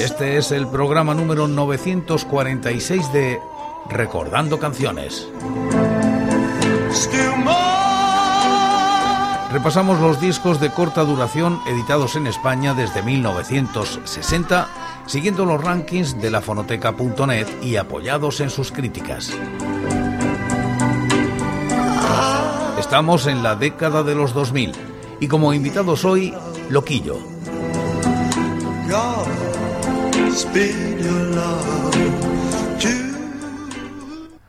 Este es el programa número 946 de Recordando Canciones. Repasamos los discos de corta duración editados en España desde 1960, siguiendo los rankings de la fonoteca.net y apoyados en sus críticas. Estamos en la década de los 2000 y como invitados hoy, Loquillo.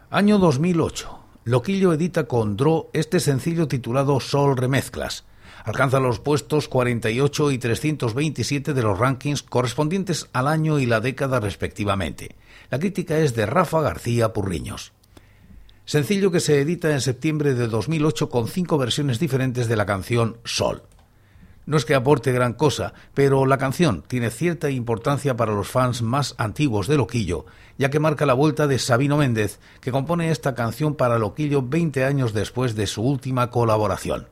Año 2008. Loquillo edita con Dro este sencillo titulado Sol Remezclas. Alcanza los puestos 48 y 327 de los rankings correspondientes al año y la década respectivamente. La crítica es de Rafa García Purriños. Sencillo que se edita en septiembre de 2008 con cinco versiones diferentes de la canción Sol. No es que aporte gran cosa, pero la canción tiene cierta importancia para los fans más antiguos de Loquillo, ya que marca la vuelta de Sabino Méndez, que compone esta canción para Loquillo 20 años después de su última colaboración.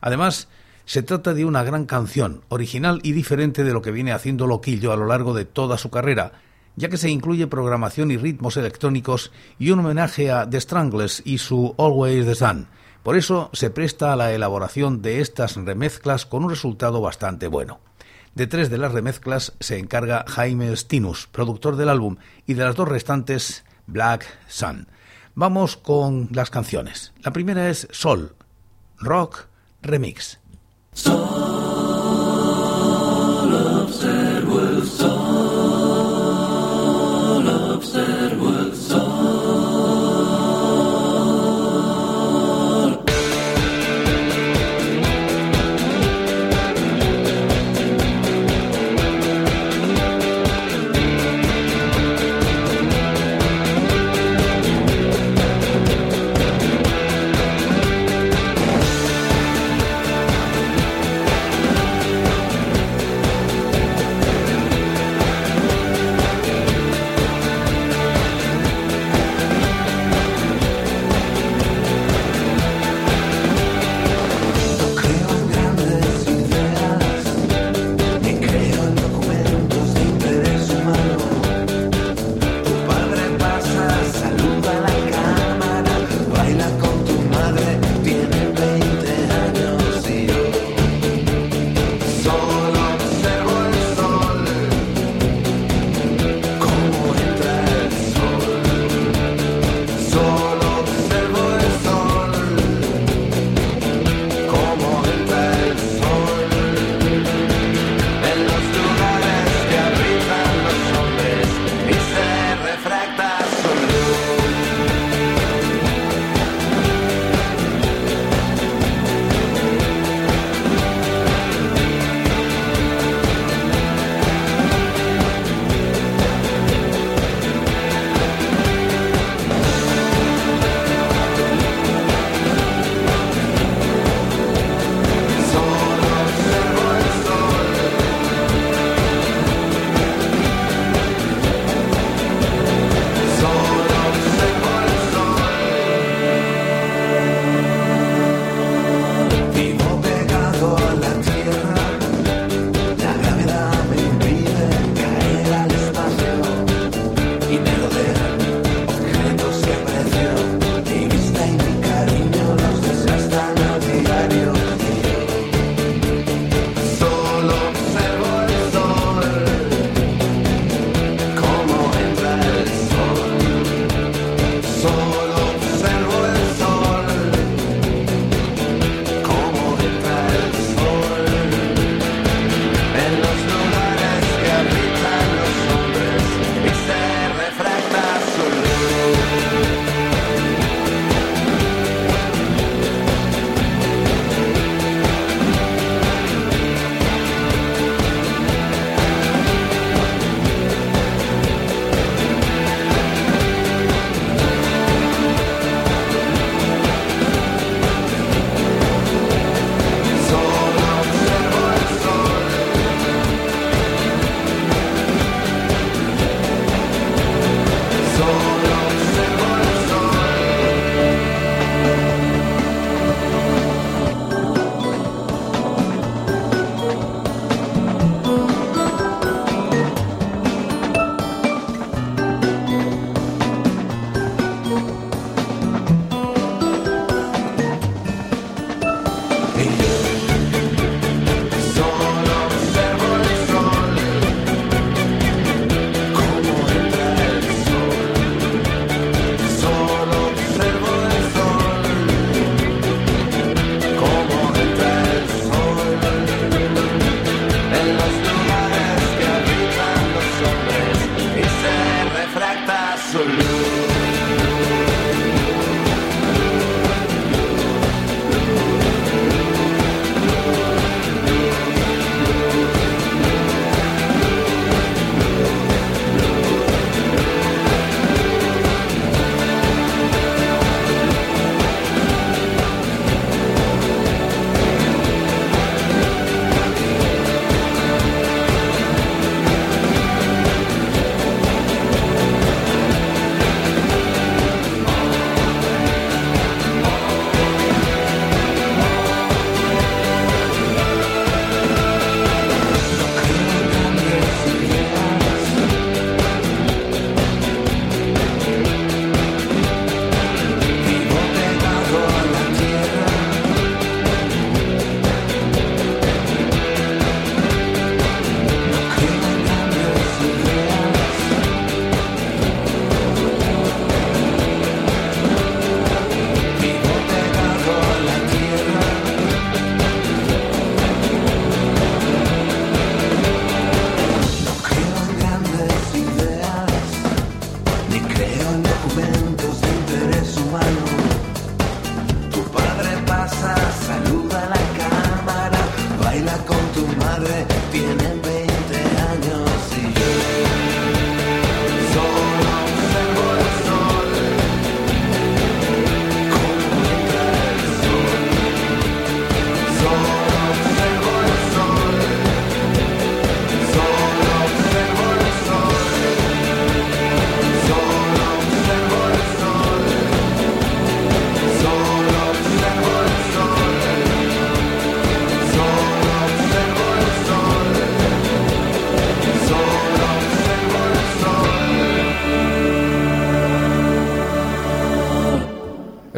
Además, se trata de una gran canción, original y diferente de lo que viene haciendo Loquillo a lo largo de toda su carrera, ya que se incluye programación y ritmos electrónicos y un homenaje a The Stranglers y su Always the Sun, por eso se presta a la elaboración de estas remezclas con un resultado bastante bueno. De tres de las remezclas se encarga Jaime Stinus, productor del álbum, y de las dos restantes, Black Sun. Vamos con las canciones. La primera es Sol, Rock Remix.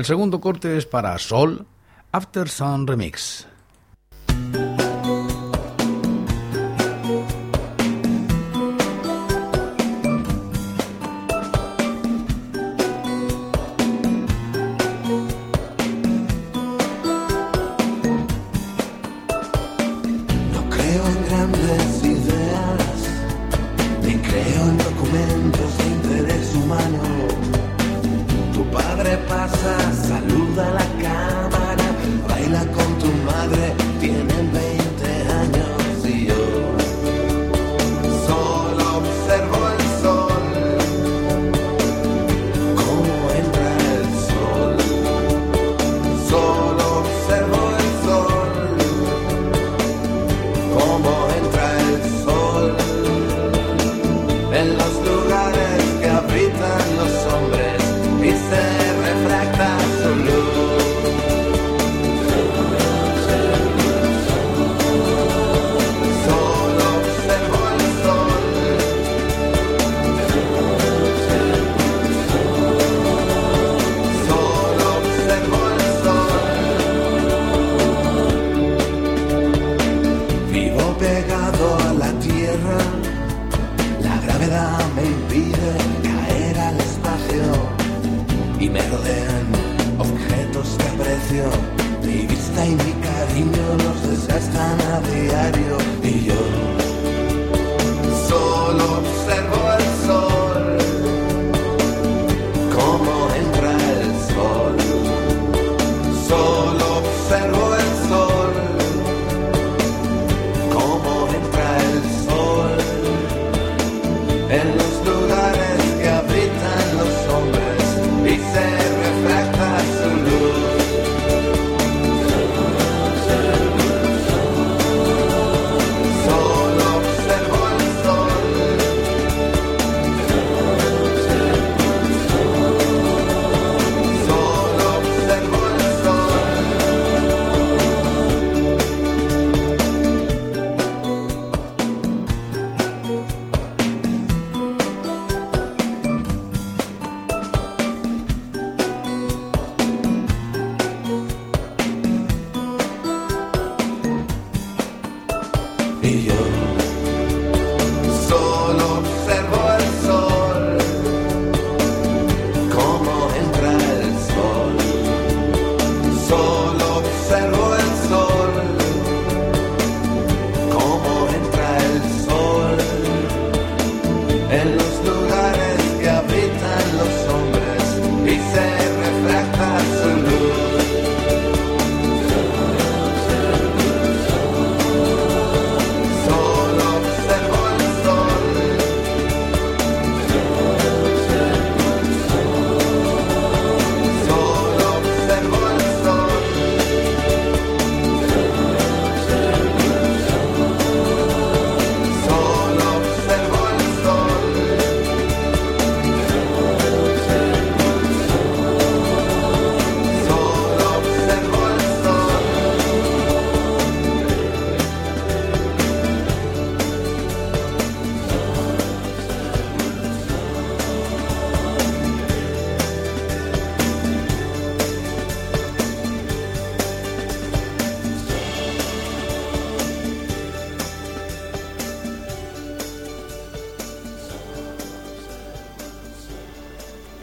El segundo corte es para Sol, After Sun Remix.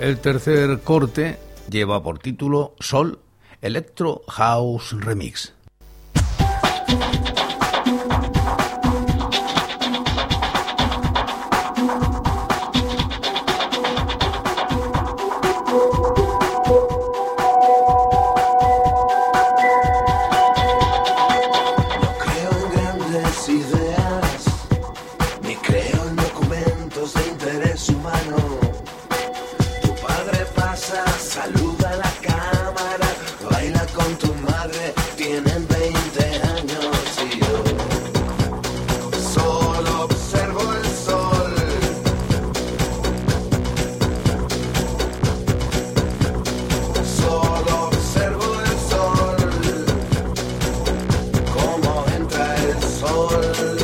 El tercer corte lleva por título Sol Electro House Remix. Lord.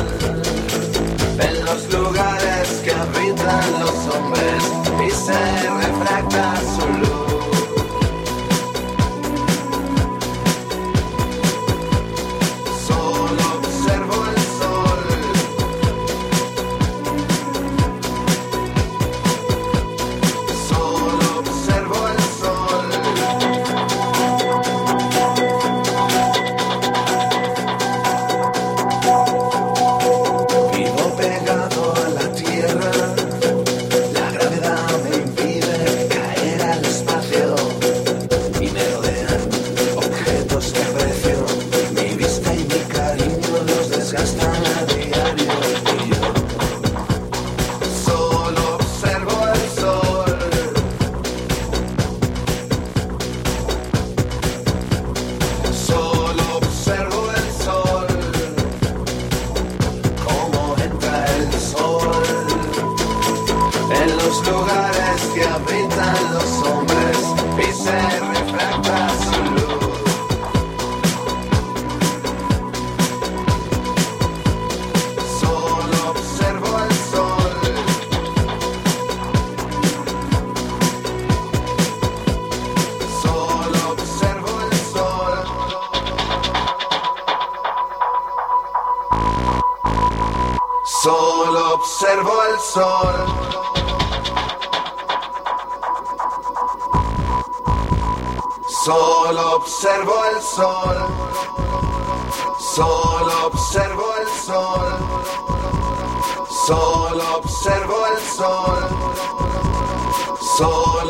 El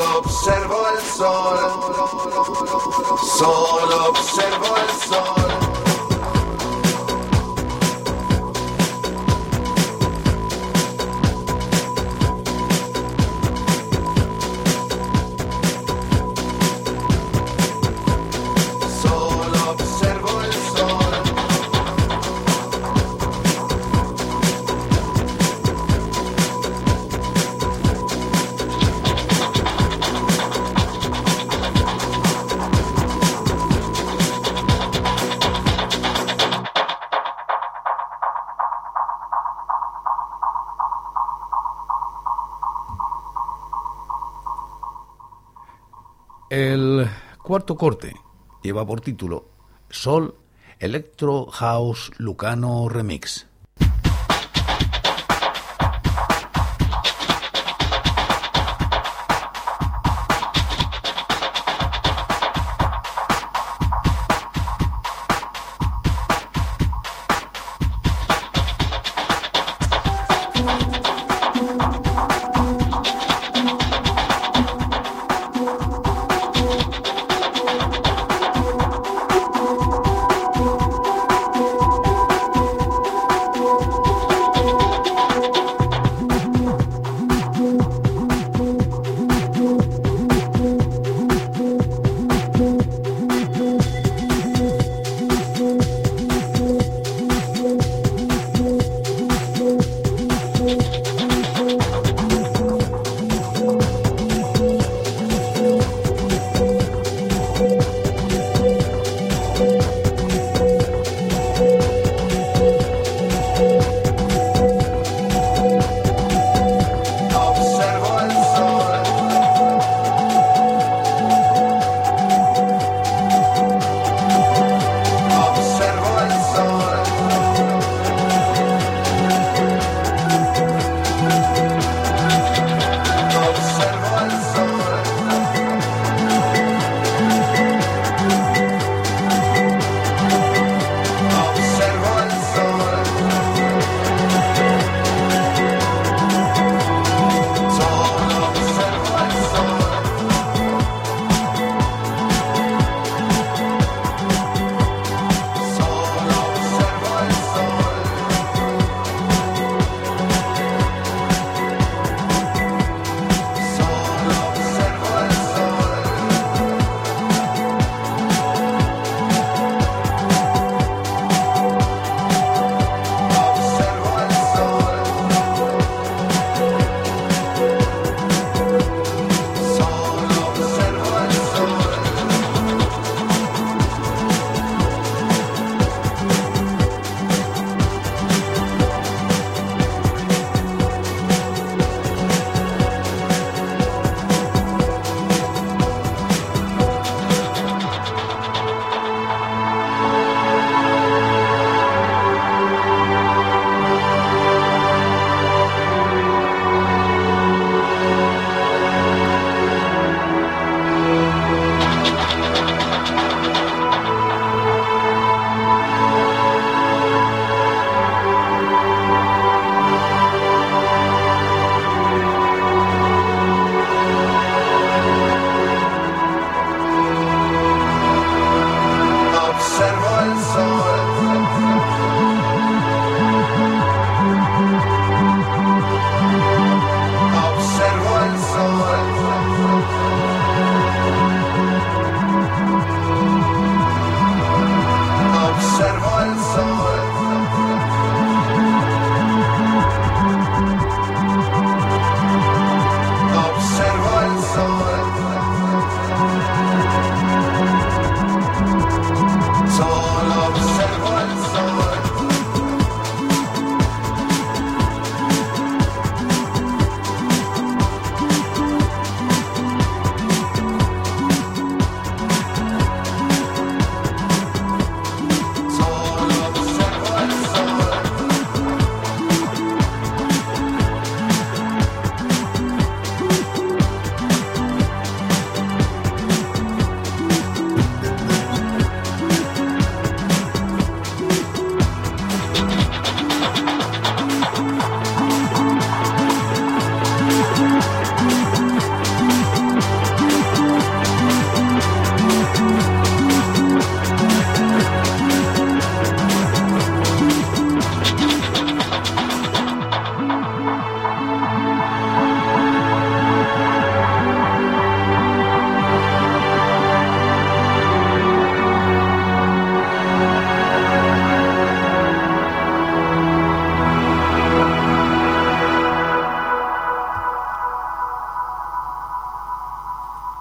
cuarto corte lleva por título Sol Electro House Lucano Remix.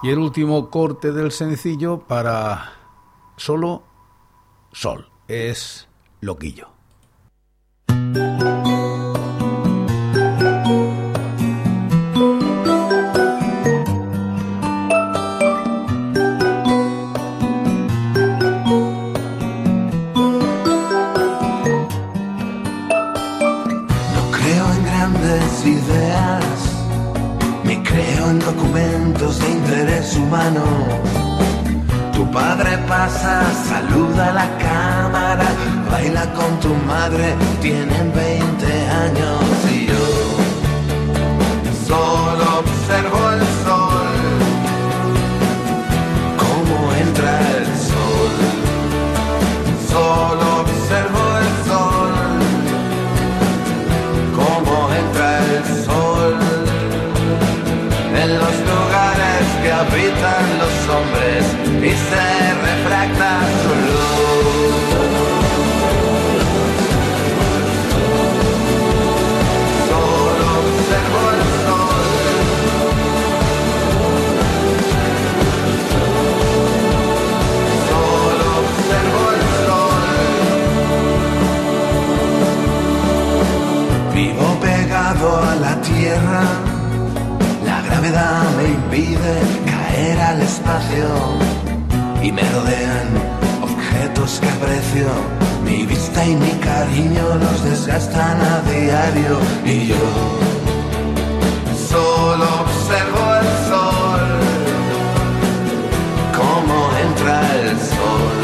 Y el último corte del sencillo para solo Sol es Loquillo. Con tu madre, tienen 20 años y yo solo observo el sol, cómo entra el sol, solo observo el sol, cómo entra el sol en los habitan los hombres y se refracta me impide caer al espacio y me rodean objetos que aprecio. Mi vista y mi cariño los desgastan a diario y yo solo observo el sol, cómo entra el sol.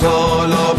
Solo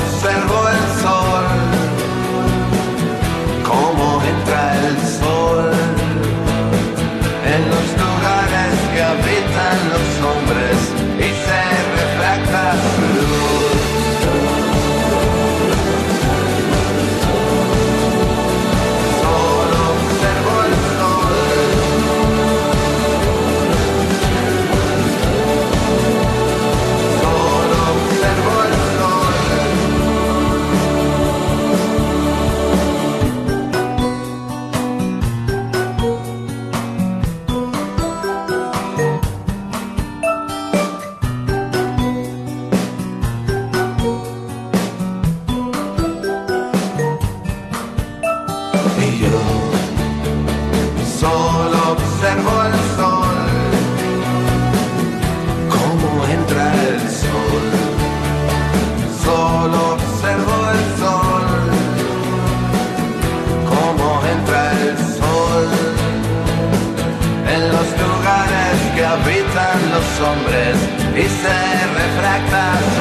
Este ha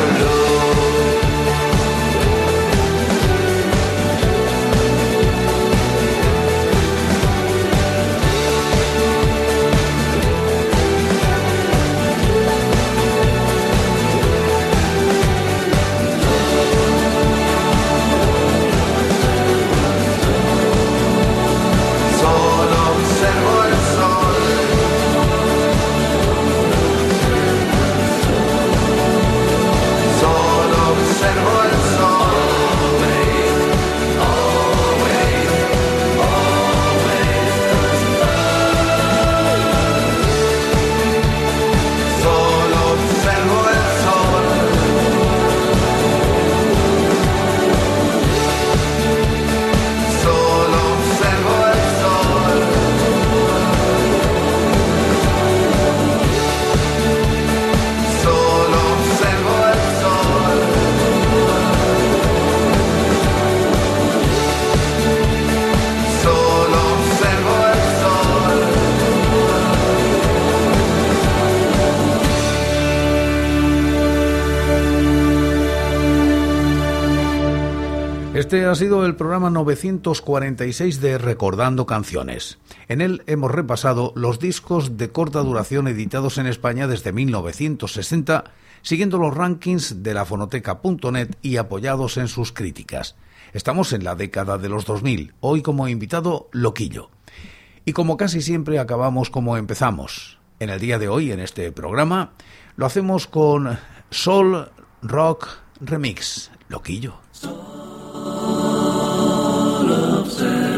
sido el programa 946 de Recordando Canciones. En él hemos repasado los discos de corta duración editados en España desde 1960, siguiendo los rankings de la fonoteca.net y apoyados en sus críticas. Estamos en la década de los 2000, hoy como invitado Loquillo. Y como casi siempre acabamos como empezamos. En el día de hoy, en este programa, lo hacemos con Soul Rock Remix. Loquillo. Observo